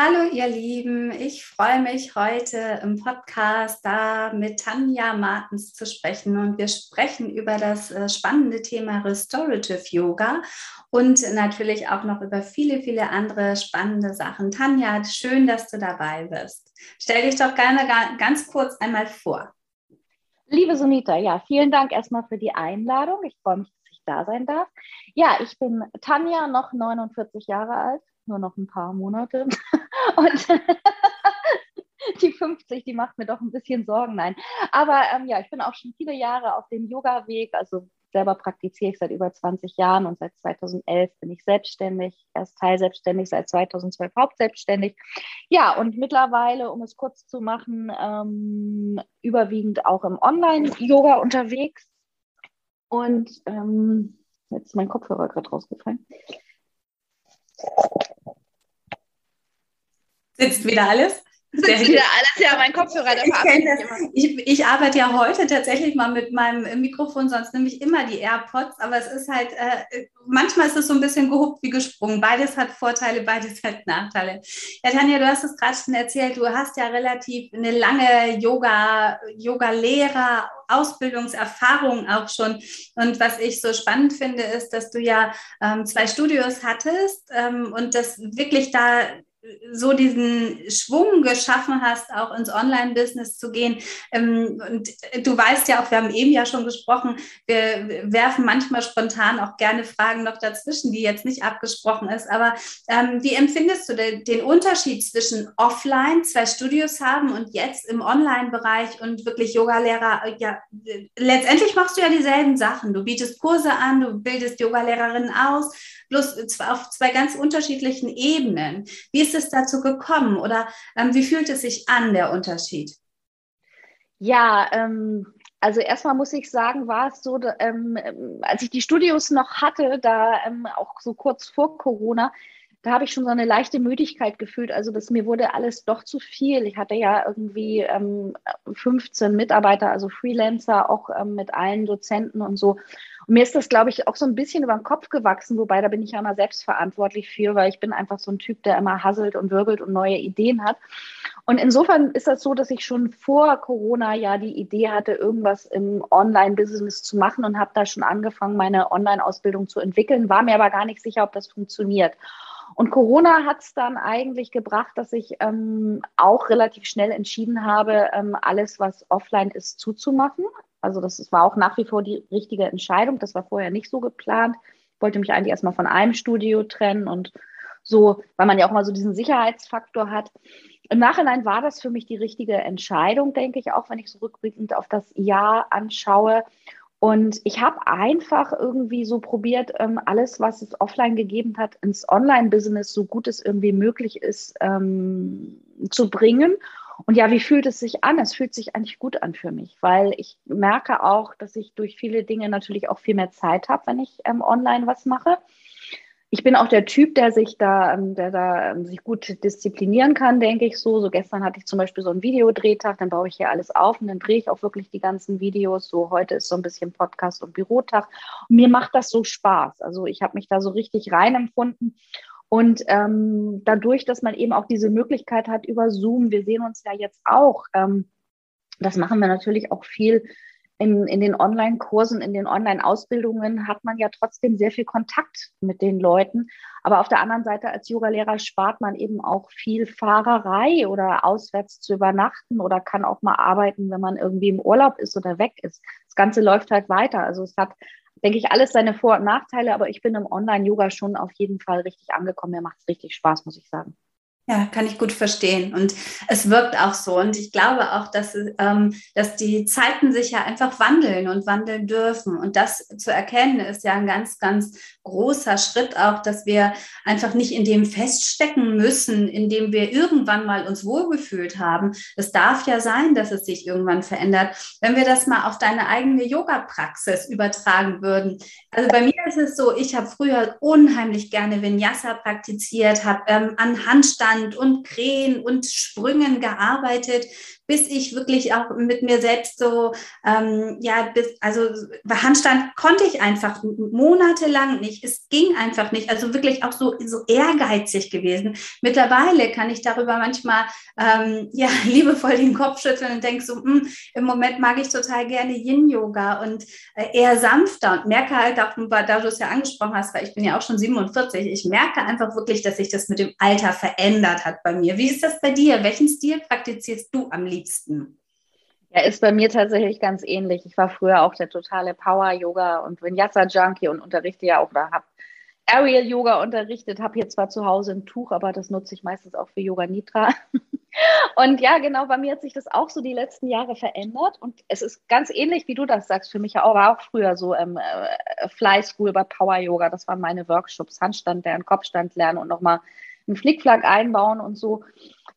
Hallo ihr Lieben, ich freue mich heute im Podcast da mit Tanja Martens zu sprechen und wir sprechen über das äh, spannende Thema Restorative Yoga und natürlich auch noch über viele, viele andere spannende Sachen. Tanja, schön, dass du dabei bist. Stell dich doch gerne ganz kurz einmal vor. Liebe Sunita, ja, vielen Dank erstmal für die Einladung. Ich freue mich, dass ich da sein darf. Ja, ich bin Tanja, noch 49 Jahre alt, nur noch ein paar Monate. Und die 50, die macht mir doch ein bisschen Sorgen, nein. Aber ähm, ja, ich bin auch schon viele Jahre auf dem Yoga-Weg. Also selber praktiziere ich seit über 20 Jahren und seit 2011 bin ich selbstständig, erst teilselbstständig, seit 2012 hauptselbstständig. Ja, und mittlerweile, um es kurz zu machen, ähm, überwiegend auch im Online-Yoga unterwegs. Und ähm, jetzt ist mein Kopfhörer gerade rausgefallen. Sitzt wieder alles? Sitzt wieder alles, ja, mein Kopfhörer. Ich, ich, ich, arbeite ja heute tatsächlich mal mit meinem Mikrofon, sonst nehme ich immer die AirPods, aber es ist halt, äh, manchmal ist es so ein bisschen gehuckt wie gesprungen. Beides hat Vorteile, beides hat Nachteile. Ja, Tanja, du hast es gerade schon erzählt, du hast ja relativ eine lange Yoga, Yoga-Lehrer, Ausbildungserfahrung auch schon. Und was ich so spannend finde, ist, dass du ja ähm, zwei Studios hattest ähm, und das wirklich da so diesen Schwung geschaffen hast, auch ins Online-Business zu gehen. Ähm, und du weißt ja auch, wir haben eben ja schon gesprochen, wir werfen manchmal spontan auch gerne Fragen noch dazwischen, die jetzt nicht abgesprochen ist. Aber ähm, wie empfindest du den, Unterschied zwischen offline, zwei Studios haben und jetzt im Online-Bereich und wirklich Yogalehrer? Ja, letztendlich machst du ja dieselben Sachen. Du bietest Kurse an, du bildest Yogalehrerinnen aus bloß auf zwei ganz unterschiedlichen Ebenen. Wie ist es dazu gekommen oder ähm, wie fühlt es sich an, der Unterschied? Ja, ähm, also erstmal muss ich sagen, war es so, ähm, als ich die Studios noch hatte, da ähm, auch so kurz vor Corona, da habe ich schon so eine leichte Müdigkeit gefühlt. Also das mir wurde alles doch zu viel. Ich hatte ja irgendwie ähm, 15 Mitarbeiter, also Freelancer, auch ähm, mit allen Dozenten und so. Mir ist das, glaube ich, auch so ein bisschen über den Kopf gewachsen, wobei da bin ich ja immer selbst verantwortlich für, weil ich bin einfach so ein Typ, der immer hasselt und wirbelt und neue Ideen hat. Und insofern ist das so, dass ich schon vor Corona ja die Idee hatte, irgendwas im Online-Business zu machen und habe da schon angefangen, meine Online-Ausbildung zu entwickeln, war mir aber gar nicht sicher, ob das funktioniert. Und Corona hat es dann eigentlich gebracht, dass ich ähm, auch relativ schnell entschieden habe, ähm, alles, was offline ist, zuzumachen. Also das war auch nach wie vor die richtige Entscheidung. Das war vorher nicht so geplant. Ich wollte mich eigentlich erstmal von einem Studio trennen und so, weil man ja auch mal so diesen Sicherheitsfaktor hat. Im Nachhinein war das für mich die richtige Entscheidung, denke ich, auch wenn ich so rückblickend auf das Jahr anschaue. Und ich habe einfach irgendwie so probiert, ähm, alles, was es offline gegeben hat, ins Online-Business so gut es irgendwie möglich ist, ähm, zu bringen. Und ja, wie fühlt es sich an? Es fühlt sich eigentlich gut an für mich, weil ich merke auch, dass ich durch viele Dinge natürlich auch viel mehr Zeit habe, wenn ich ähm, online was mache ich bin auch der Typ, der sich da, ähm, der da ähm, sich gut disziplinieren kann, denke ich so. So gestern hatte ich zum Beispiel so einen Videodrehtag, dann baue ich hier alles auf und dann drehe ich auch wirklich die ganzen Videos. So heute ist so ein bisschen Podcast und Bürotag. Und mir macht das so Spaß. Also ich habe mich da so richtig rein empfunden. Und ähm, dadurch, dass man eben auch diese Möglichkeit hat über Zoom, wir sehen uns ja jetzt auch, ähm, das machen wir natürlich auch viel in, in den Online-Kursen, in den Online-Ausbildungen hat man ja trotzdem sehr viel Kontakt mit den Leuten. Aber auf der anderen Seite als Yogalehrer spart man eben auch viel Fahrerei oder auswärts zu übernachten oder kann auch mal arbeiten, wenn man irgendwie im Urlaub ist oder weg ist. Das Ganze läuft halt weiter. Also es hat, denke ich, alles seine Vor- und Nachteile, aber ich bin im Online-Yoga schon auf jeden Fall richtig angekommen. Mir macht es richtig Spaß, muss ich sagen. Ja, kann ich gut verstehen. Und es wirkt auch so. Und ich glaube auch, dass, ähm, dass die Zeiten sich ja einfach wandeln und wandeln dürfen. Und das zu erkennen, ist ja ein ganz, ganz großer Schritt auch, dass wir einfach nicht in dem feststecken müssen, in dem wir irgendwann mal uns wohlgefühlt haben. Es darf ja sein, dass es sich irgendwann verändert. Wenn wir das mal auf deine eigene Yoga-Praxis übertragen würden. Also bei mir ist es so, ich habe früher unheimlich gerne Vinyasa praktiziert, habe ähm, an Handstand Handstand und Krähen und Sprüngen gearbeitet, bis ich wirklich auch mit mir selbst so, ähm, ja, bis, also bei Handstand konnte ich einfach monatelang nicht. Es ging einfach nicht. Also wirklich auch so, so ehrgeizig gewesen. Mittlerweile kann ich darüber manchmal, ähm, ja, liebevoll den Kopf schütteln und denke so, mh, hm, im Moment mag ich total gerne Yin-Yoga und äh, eher sanfter und merke halt auch, da du es ja angesprochen hast, weil ich bin ja auch schon 47, ich merke einfach wirklich, dass sich das mit dem Alter verändert hat bei mir. Wie ist das bei dir? Welchen Stil praktizierst du am liebsten? Liebsten? Ja, ist bei mir tatsächlich ganz ähnlich. Ich war früher auch der totale Power-Yoga und Vinyasa-Junkie und unterrichte ja auch oder habe Aerial-Yoga unterrichtet, habe hier zwar zu Hause ein Tuch, aber das nutze ich meistens auch für Yoga Nitra. Und ja, genau, bei mir hat sich das auch so die letzten Jahre verändert. Und es ist ganz ähnlich, wie du das sagst. Für mich war auch früher so ähm, äh, Fly School bei Power Yoga. Das waren meine Workshops. Handstand lernen, Kopfstand lernen und nochmal einen Flickflack einbauen und so.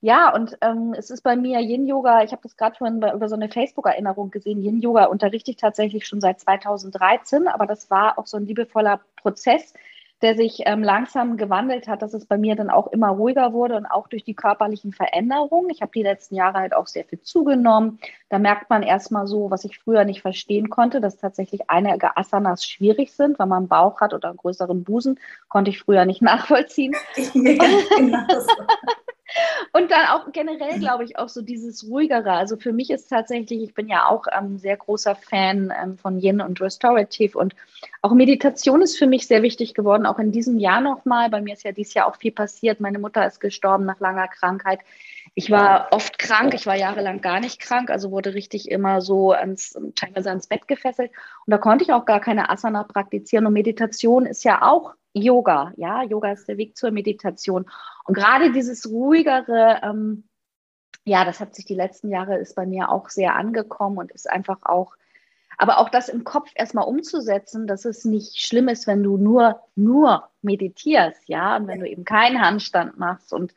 Ja, und ähm, es ist bei mir Yin-Yoga, ich habe das gerade vorhin über so eine Facebook-Erinnerung gesehen, Yin-Yoga unterrichte ich tatsächlich schon seit 2013, aber das war auch so ein liebevoller Prozess, der sich ähm, langsam gewandelt hat, dass es bei mir dann auch immer ruhiger wurde und auch durch die körperlichen Veränderungen. Ich habe die letzten Jahre halt auch sehr viel zugenommen. Da merkt man erstmal so, was ich früher nicht verstehen konnte, dass tatsächlich einige Asanas schwierig sind, wenn man einen Bauch hat oder einen größeren Busen, konnte ich früher nicht nachvollziehen. Genau und dann auch generell, glaube ich, auch so dieses ruhigere. Also für mich ist tatsächlich, ich bin ja auch ein ähm, sehr großer Fan ähm, von Yin und Restorative und auch Meditation ist für mich sehr wichtig geworden, auch in diesem Jahr nochmal. Bei mir ist ja dieses Jahr auch viel passiert. Meine Mutter ist gestorben nach langer Krankheit. Ich war oft krank, ich war jahrelang gar nicht krank, also wurde richtig immer so ans, teilweise ans Bett gefesselt. Und da konnte ich auch gar keine Asana praktizieren. Und Meditation ist ja auch Yoga. Ja, Yoga ist der Weg zur Meditation. Und gerade dieses ruhigere, ähm, ja, das hat sich die letzten Jahre ist bei mir auch sehr angekommen und ist einfach auch, aber auch das im Kopf erstmal umzusetzen, dass es nicht schlimm ist, wenn du nur, nur meditierst, ja, und wenn du eben keinen Handstand machst und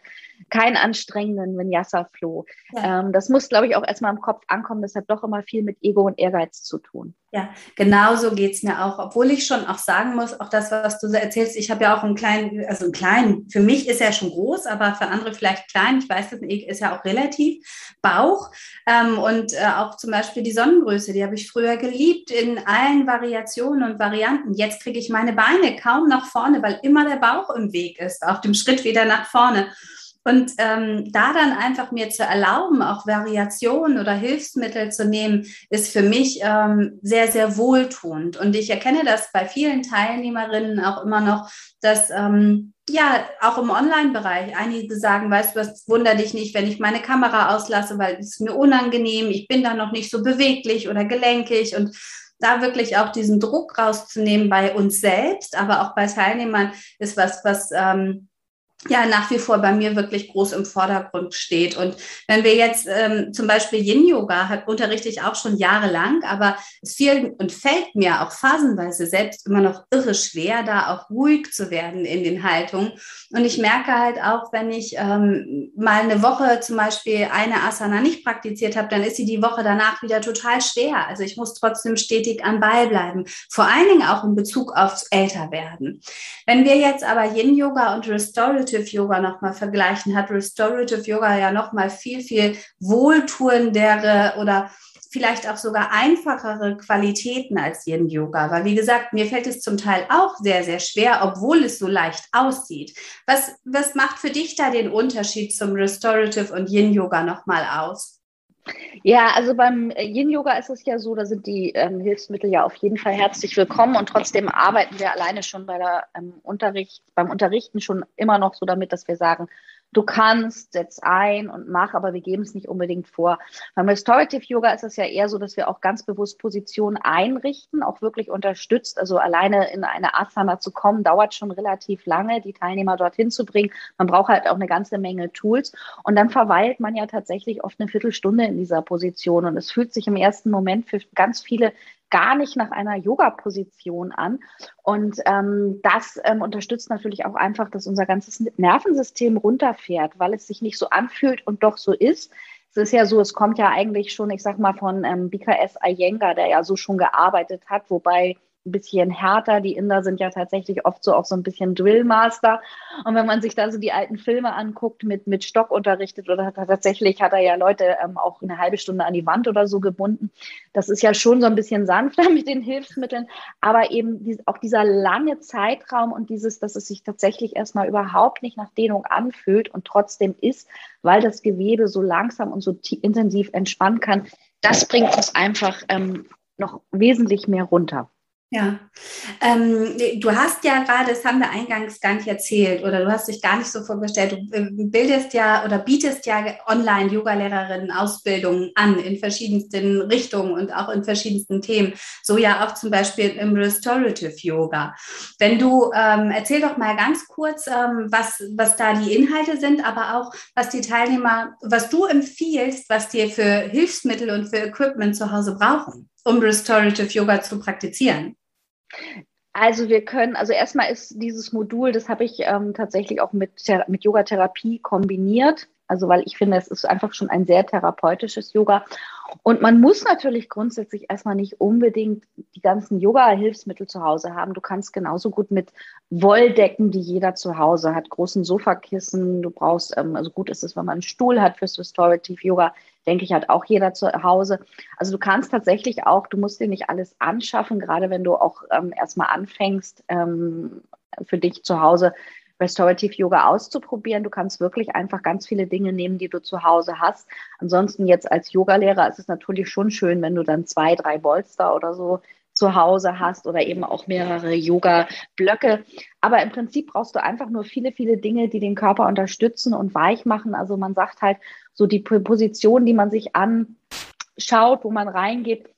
keinen anstrengenden Vinyasa-Flow. Ja. Ähm, das muss, glaube ich, auch erstmal im Kopf ankommen. Das hat doch immer viel mit Ego und Ehrgeiz zu tun. Ja, genau so geht es mir auch. Obwohl ich schon auch sagen muss, auch das, was du erzählst, ich habe ja auch einen kleinen, also einen kleinen, für mich ist er schon groß, aber für andere vielleicht klein. Ich weiß, das ist ja auch relativ Bauch. Ähm, und äh, auch zum Beispiel die Sonnengröße, die habe ich früher geliebt in allen Variationen und Varianten. Jetzt kriege ich meine Beine kaum nach vorne, weil immer der Bauch im Weg ist, auf dem Schritt wieder nach vorne. Und ähm, da dann einfach mir zu erlauben, auch Variationen oder Hilfsmittel zu nehmen, ist für mich ähm, sehr, sehr wohltuend. Und ich erkenne das bei vielen Teilnehmerinnen auch immer noch, dass ähm, ja, auch im Online-Bereich einige sagen, weißt du was, wunder dich nicht, wenn ich meine Kamera auslasse, weil es mir unangenehm, ich bin da noch nicht so beweglich oder gelenkig und da wirklich auch diesen Druck rauszunehmen bei uns selbst, aber auch bei Teilnehmern ist was, was ähm, ja nach wie vor bei mir wirklich groß im Vordergrund steht. Und wenn wir jetzt ähm, zum Beispiel Yin-Yoga unterrichte ich auch schon jahrelang, aber es fiel und fällt mir auch phasenweise selbst immer noch irre schwer, da auch ruhig zu werden in den Haltungen. Und ich merke halt auch, wenn ich ähm, mal eine Woche zum Beispiel eine Asana nicht praktiziert habe, dann ist sie die Woche danach wieder total schwer. Also ich muss trotzdem stetig am Ball bleiben. Vor allen Dingen auch in Bezug aufs Älterwerden. Wenn wir jetzt aber Yin-Yoga und Restorative Restorative Yoga nochmal vergleichen, hat Restorative Yoga ja nochmal viel, viel wohltuendere oder vielleicht auch sogar einfachere Qualitäten als Yin Yoga. Weil wie gesagt, mir fällt es zum Teil auch sehr, sehr schwer, obwohl es so leicht aussieht. Was, was macht für dich da den Unterschied zum Restorative und Yin Yoga nochmal aus? Ja, also beim Yin-Yoga ist es ja so, da sind die ähm, Hilfsmittel ja auf jeden Fall herzlich willkommen und trotzdem arbeiten wir alleine schon bei der, ähm, Unterricht, beim Unterrichten schon immer noch so damit, dass wir sagen, du kannst, setz ein und mach, aber wir geben es nicht unbedingt vor. Beim Restorative Yoga ist es ja eher so, dass wir auch ganz bewusst Positionen einrichten, auch wirklich unterstützt. Also alleine in eine Asana zu kommen, dauert schon relativ lange, die Teilnehmer dorthin zu bringen. Man braucht halt auch eine ganze Menge Tools. Und dann verweilt man ja tatsächlich oft eine Viertelstunde in dieser Position. Und es fühlt sich im ersten Moment für ganz viele gar nicht nach einer Yoga-Position an. Und ähm, das ähm, unterstützt natürlich auch einfach, dass unser ganzes Nervensystem runterfährt, weil es sich nicht so anfühlt und doch so ist. Es ist ja so, es kommt ja eigentlich schon, ich sag mal, von ähm, BKS Iyengar, der ja so schon gearbeitet hat, wobei ein bisschen härter. Die Inder sind ja tatsächlich oft so auch so ein bisschen Drillmaster. Und wenn man sich da so die alten Filme anguckt, mit, mit Stock unterrichtet oder er tatsächlich hat er ja Leute ähm, auch eine halbe Stunde an die Wand oder so gebunden. Das ist ja schon so ein bisschen sanfter mit den Hilfsmitteln. Aber eben die, auch dieser lange Zeitraum und dieses, dass es sich tatsächlich erstmal überhaupt nicht nach Dehnung anfühlt und trotzdem ist, weil das Gewebe so langsam und so intensiv entspannen kann, das bringt uns einfach ähm, noch wesentlich mehr runter. Ja, ähm, du hast ja gerade, das haben wir eingangs gar nicht erzählt oder du hast dich gar nicht so vorgestellt, du äh, bildest ja oder bietest ja online Yogalehrerinnen Ausbildungen an in verschiedensten Richtungen und auch in verschiedensten Themen, so ja auch zum Beispiel im Restorative Yoga. Wenn du, ähm, erzähl doch mal ganz kurz, ähm, was, was da die Inhalte sind, aber auch was die Teilnehmer, was du empfiehlst, was dir für Hilfsmittel und für Equipment zu Hause brauchen, um Restorative Yoga zu praktizieren. Also wir können, also erstmal ist dieses Modul, das habe ich ähm, tatsächlich auch mit, mit Yoga-Therapie kombiniert. Also weil ich finde, es ist einfach schon ein sehr therapeutisches Yoga. Und man muss natürlich grundsätzlich erstmal nicht unbedingt die ganzen Yoga-Hilfsmittel zu Hause haben. Du kannst genauso gut mit Wolldecken, die jeder zu Hause hat, großen Sofakissen. Du brauchst, ähm, also gut ist es, wenn man einen Stuhl hat fürs Restorative Yoga, denke ich, hat auch jeder zu Hause. Also du kannst tatsächlich auch, du musst dir nicht alles anschaffen, gerade wenn du auch ähm, erstmal anfängst, ähm, für dich zu Hause Restorative Yoga auszuprobieren. Du kannst wirklich einfach ganz viele Dinge nehmen, die du zu Hause hast. Ansonsten jetzt als Yogalehrer ist es natürlich schon schön, wenn du dann zwei, drei Bolster oder so zu Hause hast oder eben auch mehrere Yoga-Blöcke. Aber im Prinzip brauchst du einfach nur viele, viele Dinge, die den Körper unterstützen und weich machen. Also man sagt halt so die Position, die man sich anschaut, wo man reingeht,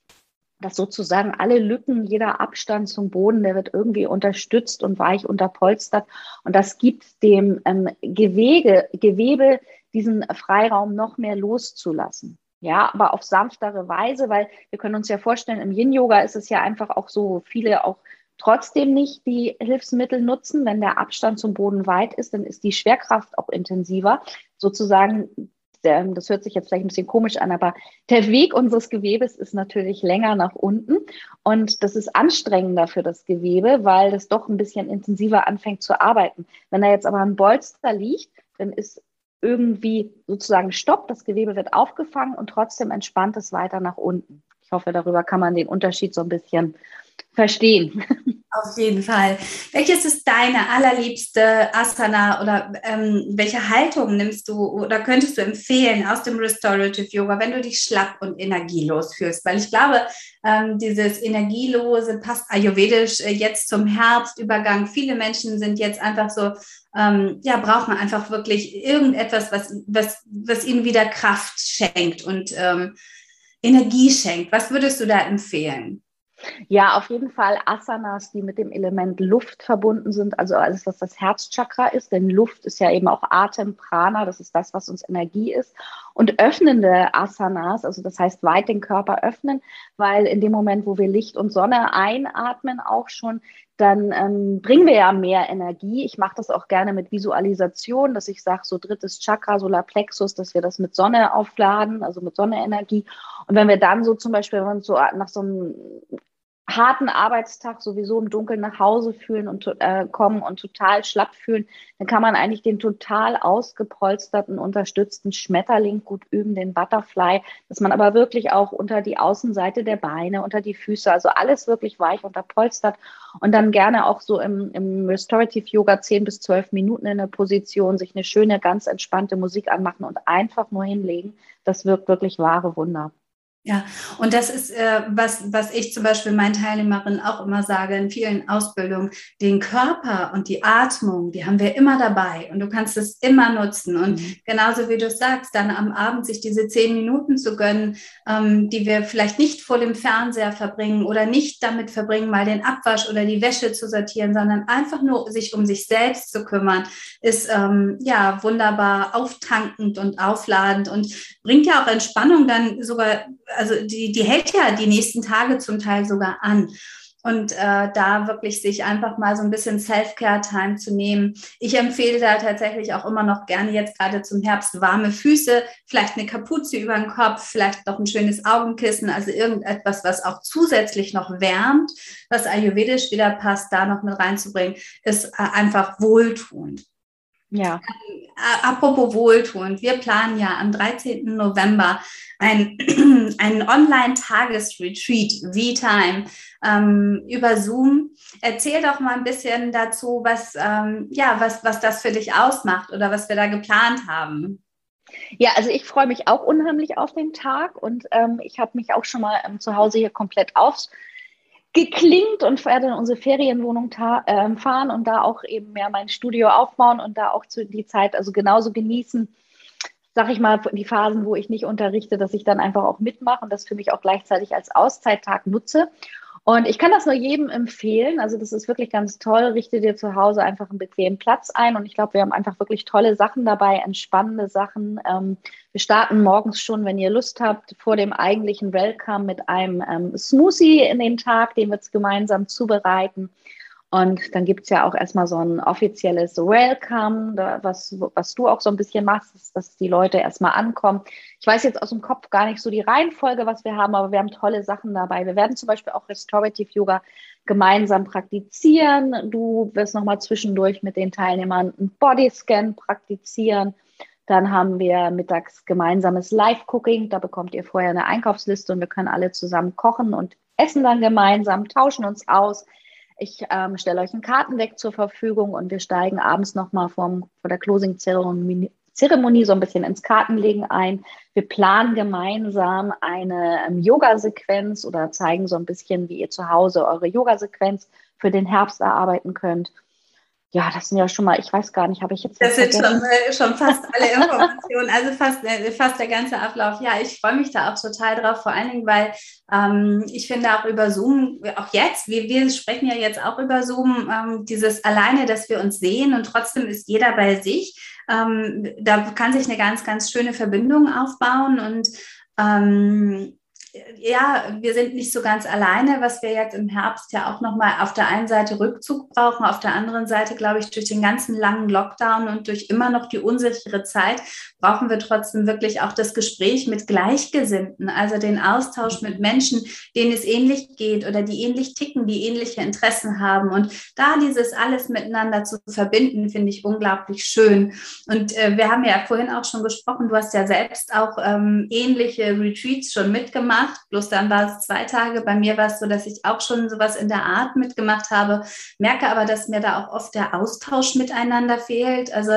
dass sozusagen alle Lücken, jeder Abstand zum Boden, der wird irgendwie unterstützt und weich unterpolstert. Und das gibt dem ähm, Gewebe, Gewebe diesen Freiraum noch mehr loszulassen. Ja, aber auf sanftere Weise, weil wir können uns ja vorstellen, im Yin-Yoga ist es ja einfach auch so, viele auch trotzdem nicht die Hilfsmittel nutzen. Wenn der Abstand zum Boden weit ist, dann ist die Schwerkraft auch intensiver. Sozusagen der, das hört sich jetzt vielleicht ein bisschen komisch an, aber der Weg unseres Gewebes ist natürlich länger nach unten und das ist anstrengender für das Gewebe, weil das doch ein bisschen intensiver anfängt zu arbeiten. Wenn da jetzt aber ein Bolster liegt, dann ist irgendwie sozusagen Stopp, das Gewebe wird aufgefangen und trotzdem entspannt es weiter nach unten. Ich hoffe, darüber kann man den Unterschied so ein bisschen verstehen. Auf jeden Fall. Welches ist deine allerliebste Asana oder ähm, welche Haltung nimmst du oder könntest du empfehlen aus dem Restorative Yoga, wenn du dich schlapp und energielos fühlst? Weil ich glaube, ähm, dieses Energielose passt ayurvedisch äh, jetzt zum Herbstübergang. Viele Menschen sind jetzt einfach so, ähm, ja, brauchen einfach wirklich irgendetwas, was, was, was ihnen wieder Kraft schenkt und ähm, Energie schenkt. Was würdest du da empfehlen? Ja, auf jeden Fall Asanas, die mit dem Element Luft verbunden sind, also alles, was das Herzchakra ist, denn Luft ist ja eben auch Atem, Prana, das ist das, was uns Energie ist. Und öffnende Asanas, also das heißt weit den Körper öffnen, weil in dem Moment, wo wir Licht und Sonne einatmen, auch schon, dann ähm, bringen wir ja mehr Energie. Ich mache das auch gerne mit Visualisation, dass ich sage, so drittes Chakra, Solarplexus, dass wir das mit Sonne aufladen, also mit Sonnenenergie. Und wenn wir dann so zum Beispiel, wenn wir uns so nach so einem harten Arbeitstag sowieso im Dunkeln nach Hause fühlen und äh, kommen und total schlapp fühlen, dann kann man eigentlich den total ausgepolsterten, unterstützten Schmetterling gut üben, den Butterfly, dass man aber wirklich auch unter die Außenseite der Beine, unter die Füße, also alles wirklich weich unterpolstert und dann gerne auch so im, im Restorative Yoga 10 bis 12 Minuten in der Position sich eine schöne, ganz entspannte Musik anmachen und einfach nur hinlegen. Das wirkt wirklich wahre Wunder. Ja, und das ist, äh, was, was ich zum Beispiel meinen Teilnehmerinnen auch immer sage in vielen Ausbildungen, den Körper und die Atmung, die haben wir immer dabei und du kannst es immer nutzen. Und mhm. genauso wie du sagst, dann am Abend sich diese zehn Minuten zu gönnen, ähm, die wir vielleicht nicht vor dem Fernseher verbringen oder nicht damit verbringen, mal den Abwasch oder die Wäsche zu sortieren, sondern einfach nur sich um sich selbst zu kümmern, ist ähm, ja wunderbar auftankend und aufladend und bringt ja auch Entspannung dann sogar also die, die hält ja die nächsten Tage zum Teil sogar an. Und äh, da wirklich sich einfach mal so ein bisschen Self-Care-Time zu nehmen. Ich empfehle da tatsächlich auch immer noch gerne jetzt gerade zum Herbst warme Füße, vielleicht eine Kapuze über den Kopf, vielleicht noch ein schönes Augenkissen, also irgendetwas, was auch zusätzlich noch wärmt, was ayurvedisch wieder passt, da noch mit reinzubringen, ist äh, einfach wohltuend. Ja. Ähm, apropos wohltuend, wir planen ja am 13. November ein, ein Online-Tagesretreat, V-Time, ähm, über Zoom. Erzähl doch mal ein bisschen dazu, was, ähm, ja, was, was das für dich ausmacht oder was wir da geplant haben. Ja, also ich freue mich auch unheimlich auf den Tag und ähm, ich habe mich auch schon mal ähm, zu Hause hier komplett aufs geklingt und werde in unsere Ferienwohnung äh, fahren und da auch eben mehr mein Studio aufbauen und da auch zu, die Zeit also genauso genießen, sag ich mal, die Phasen, wo ich nicht unterrichte, dass ich dann einfach auch mitmache und das für mich auch gleichzeitig als Auszeittag nutze. Und ich kann das nur jedem empfehlen. Also das ist wirklich ganz toll. Richte dir zu Hause einfach einen bequemen Platz ein. Und ich glaube, wir haben einfach wirklich tolle Sachen dabei, entspannende Sachen. Ähm, wir starten morgens schon, wenn ihr Lust habt, vor dem eigentlichen Welcome mit einem ähm, Smoothie in den Tag, den wir gemeinsam zubereiten. Und dann gibt es ja auch erstmal so ein offizielles Welcome, was, was du auch so ein bisschen machst, dass, dass die Leute erstmal ankommen. Ich weiß jetzt aus dem Kopf gar nicht so die Reihenfolge, was wir haben, aber wir haben tolle Sachen dabei. Wir werden zum Beispiel auch Restorative Yoga gemeinsam praktizieren. Du wirst nochmal zwischendurch mit den Teilnehmern einen Bodyscan praktizieren. Dann haben wir mittags gemeinsames Live-Cooking. Da bekommt ihr vorher eine Einkaufsliste und wir können alle zusammen kochen und essen dann gemeinsam, tauschen uns aus. Ich ähm, stelle euch ein Kartendeck zur Verfügung und wir steigen abends nochmal vor der Closing-Zeremonie Zeremonie so ein bisschen ins Kartenlegen ein. Wir planen gemeinsam eine ähm, Yoga-Sequenz oder zeigen so ein bisschen, wie ihr zu Hause eure Yoga-Sequenz für den Herbst erarbeiten könnt. Ja, das sind ja schon mal, ich weiß gar nicht, habe ich jetzt. Das sind schon, schon fast alle Informationen, also fast, äh, fast der ganze Ablauf. Ja, ich freue mich da auch total drauf, vor allen Dingen, weil ähm, ich finde auch über Zoom, auch jetzt, wir, wir sprechen ja jetzt auch über Zoom, ähm, dieses alleine, dass wir uns sehen und trotzdem ist jeder bei sich. Ähm, da kann sich eine ganz, ganz schöne Verbindung aufbauen und ähm, ja, wir sind nicht so ganz alleine, was wir jetzt im Herbst ja auch nochmal auf der einen Seite Rückzug brauchen, auf der anderen Seite, glaube ich, durch den ganzen langen Lockdown und durch immer noch die unsichere Zeit brauchen wir trotzdem wirklich auch das Gespräch mit Gleichgesinnten, also den Austausch mit Menschen, denen es ähnlich geht oder die ähnlich ticken, die ähnliche Interessen haben. Und da dieses alles miteinander zu verbinden, finde ich unglaublich schön. Und äh, wir haben ja vorhin auch schon gesprochen, du hast ja selbst auch ähm, ähnliche Retreats schon mitgemacht gemacht, bloß dann war es zwei Tage. Bei mir war es so, dass ich auch schon sowas in der Art mitgemacht habe, merke aber, dass mir da auch oft der Austausch miteinander fehlt. Also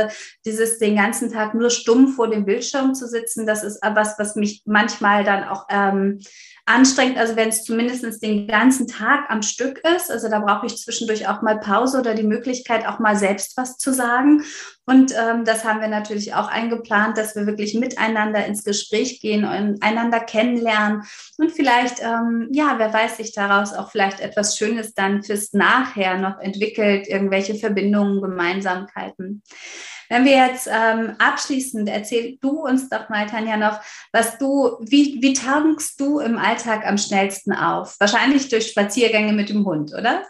dieses den ganzen Tag nur stumm vor dem Bildschirm zu sitzen, das ist was, was mich manchmal dann auch ähm, anstrengend, also wenn es zumindest den ganzen Tag am Stück ist. Also da brauche ich zwischendurch auch mal Pause oder die Möglichkeit, auch mal selbst was zu sagen. Und ähm, das haben wir natürlich auch eingeplant, dass wir wirklich miteinander ins Gespräch gehen und einander kennenlernen. Und vielleicht, ähm, ja, wer weiß, sich daraus auch vielleicht etwas Schönes dann fürs Nachher noch entwickelt, irgendwelche Verbindungen, Gemeinsamkeiten. Wenn wir jetzt ähm, abschließend erzähl du uns doch mal, Tanja, noch, was du, wie, wie tankst du im Alltag am schnellsten auf? Wahrscheinlich durch Spaziergänge mit dem Hund, oder?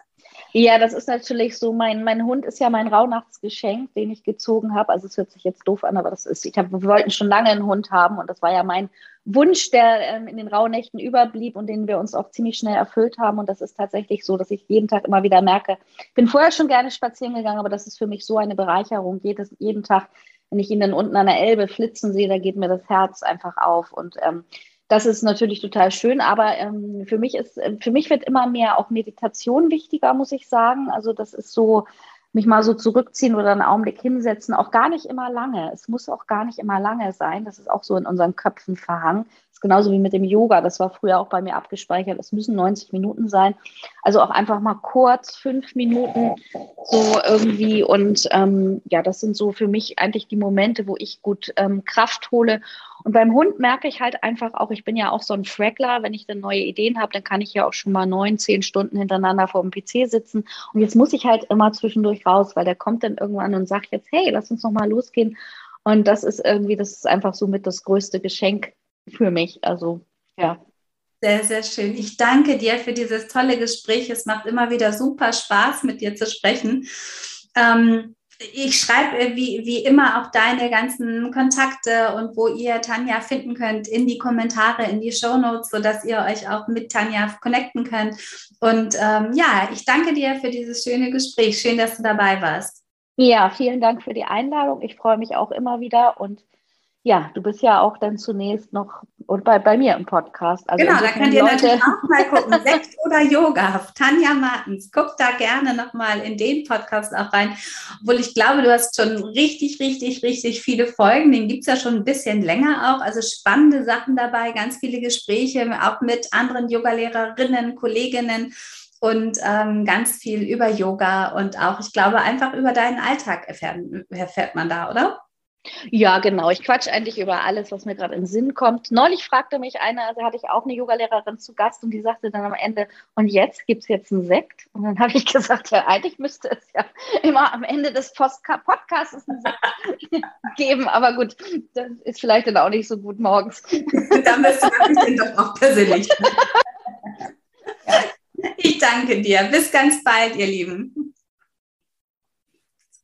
Ja, das ist natürlich so. Mein, mein Hund ist ja mein Rauhnachtsgeschenk, den ich gezogen habe. Also es hört sich jetzt doof an, aber das ist, ich hab, wir wollten schon lange einen Hund haben und das war ja mein Wunsch, der ähm, in den Rauhnächten überblieb und den wir uns auch ziemlich schnell erfüllt haben. Und das ist tatsächlich so, dass ich jeden Tag immer wieder merke, ich bin vorher schon gerne spazieren gegangen, aber das ist für mich so eine Bereicherung. Jedes, jeden Tag, wenn ich ihn dann unten an der Elbe flitzen sehe, da geht mir das Herz einfach auf. Und ähm, das ist natürlich total schön, aber ähm, für mich ist, äh, für mich wird immer mehr auch Meditation wichtiger, muss ich sagen. Also das ist so, mich mal so zurückziehen oder einen Augenblick hinsetzen, auch gar nicht immer lange. Es muss auch gar nicht immer lange sein. Das ist auch so in unseren Köpfen verhangen. ist genauso wie mit dem Yoga. Das war früher auch bei mir abgespeichert. Es müssen 90 Minuten sein. Also auch einfach mal kurz, fünf Minuten so irgendwie. Und ähm, ja, das sind so für mich eigentlich die Momente, wo ich gut ähm, Kraft hole. Und beim Hund merke ich halt einfach auch, ich bin ja auch so ein Fraggler, wenn ich dann neue Ideen habe, dann kann ich ja auch schon mal neun, zehn Stunden hintereinander vor dem PC sitzen. Und jetzt muss ich halt immer zwischendurch raus, weil der kommt dann irgendwann und sagt jetzt, hey, lass uns noch mal losgehen. Und das ist irgendwie, das ist einfach so mit das größte Geschenk für mich. Also, ja. Sehr, sehr schön. Ich danke dir für dieses tolle Gespräch. Es macht immer wieder super Spaß, mit dir zu sprechen. Ähm, ich schreibe wie, wie immer auch deine ganzen Kontakte und wo ihr Tanja finden könnt in die Kommentare, in die Show Notes, sodass ihr euch auch mit Tanja connecten könnt. Und ähm, ja, ich danke dir für dieses schöne Gespräch. Schön, dass du dabei warst. Ja, vielen Dank für die Einladung. Ich freue mich auch immer wieder und ja, du bist ja auch dann zunächst noch und bei, bei mir im Podcast. Also genau, da könnt ihr Leute natürlich auch mal gucken. Sekt oder Yoga, Tanja Martens. Guck da gerne nochmal in den Podcast auch rein. Obwohl ich glaube, du hast schon richtig, richtig, richtig viele Folgen. Den gibt es ja schon ein bisschen länger auch. Also spannende Sachen dabei, ganz viele Gespräche auch mit anderen Yogalehrerinnen, Kolleginnen und ähm, ganz viel über Yoga und auch, ich glaube, einfach über deinen Alltag erfährt, erfährt man da, oder? Ja, genau. Ich quatsch eigentlich über alles, was mir gerade in den Sinn kommt. Neulich fragte mich eine, also hatte ich auch eine Yogalehrerin zu Gast und die sagte dann am Ende, und jetzt gibt es jetzt einen Sekt? Und dann habe ich gesagt, ja, eigentlich müsste es ja immer am Ende des Podcasts einen Sekt geben. Aber gut, das ist vielleicht dann auch nicht so gut morgens. dann müsste man sich doch auch persönlich. Ich danke dir. Bis ganz bald, ihr Lieben.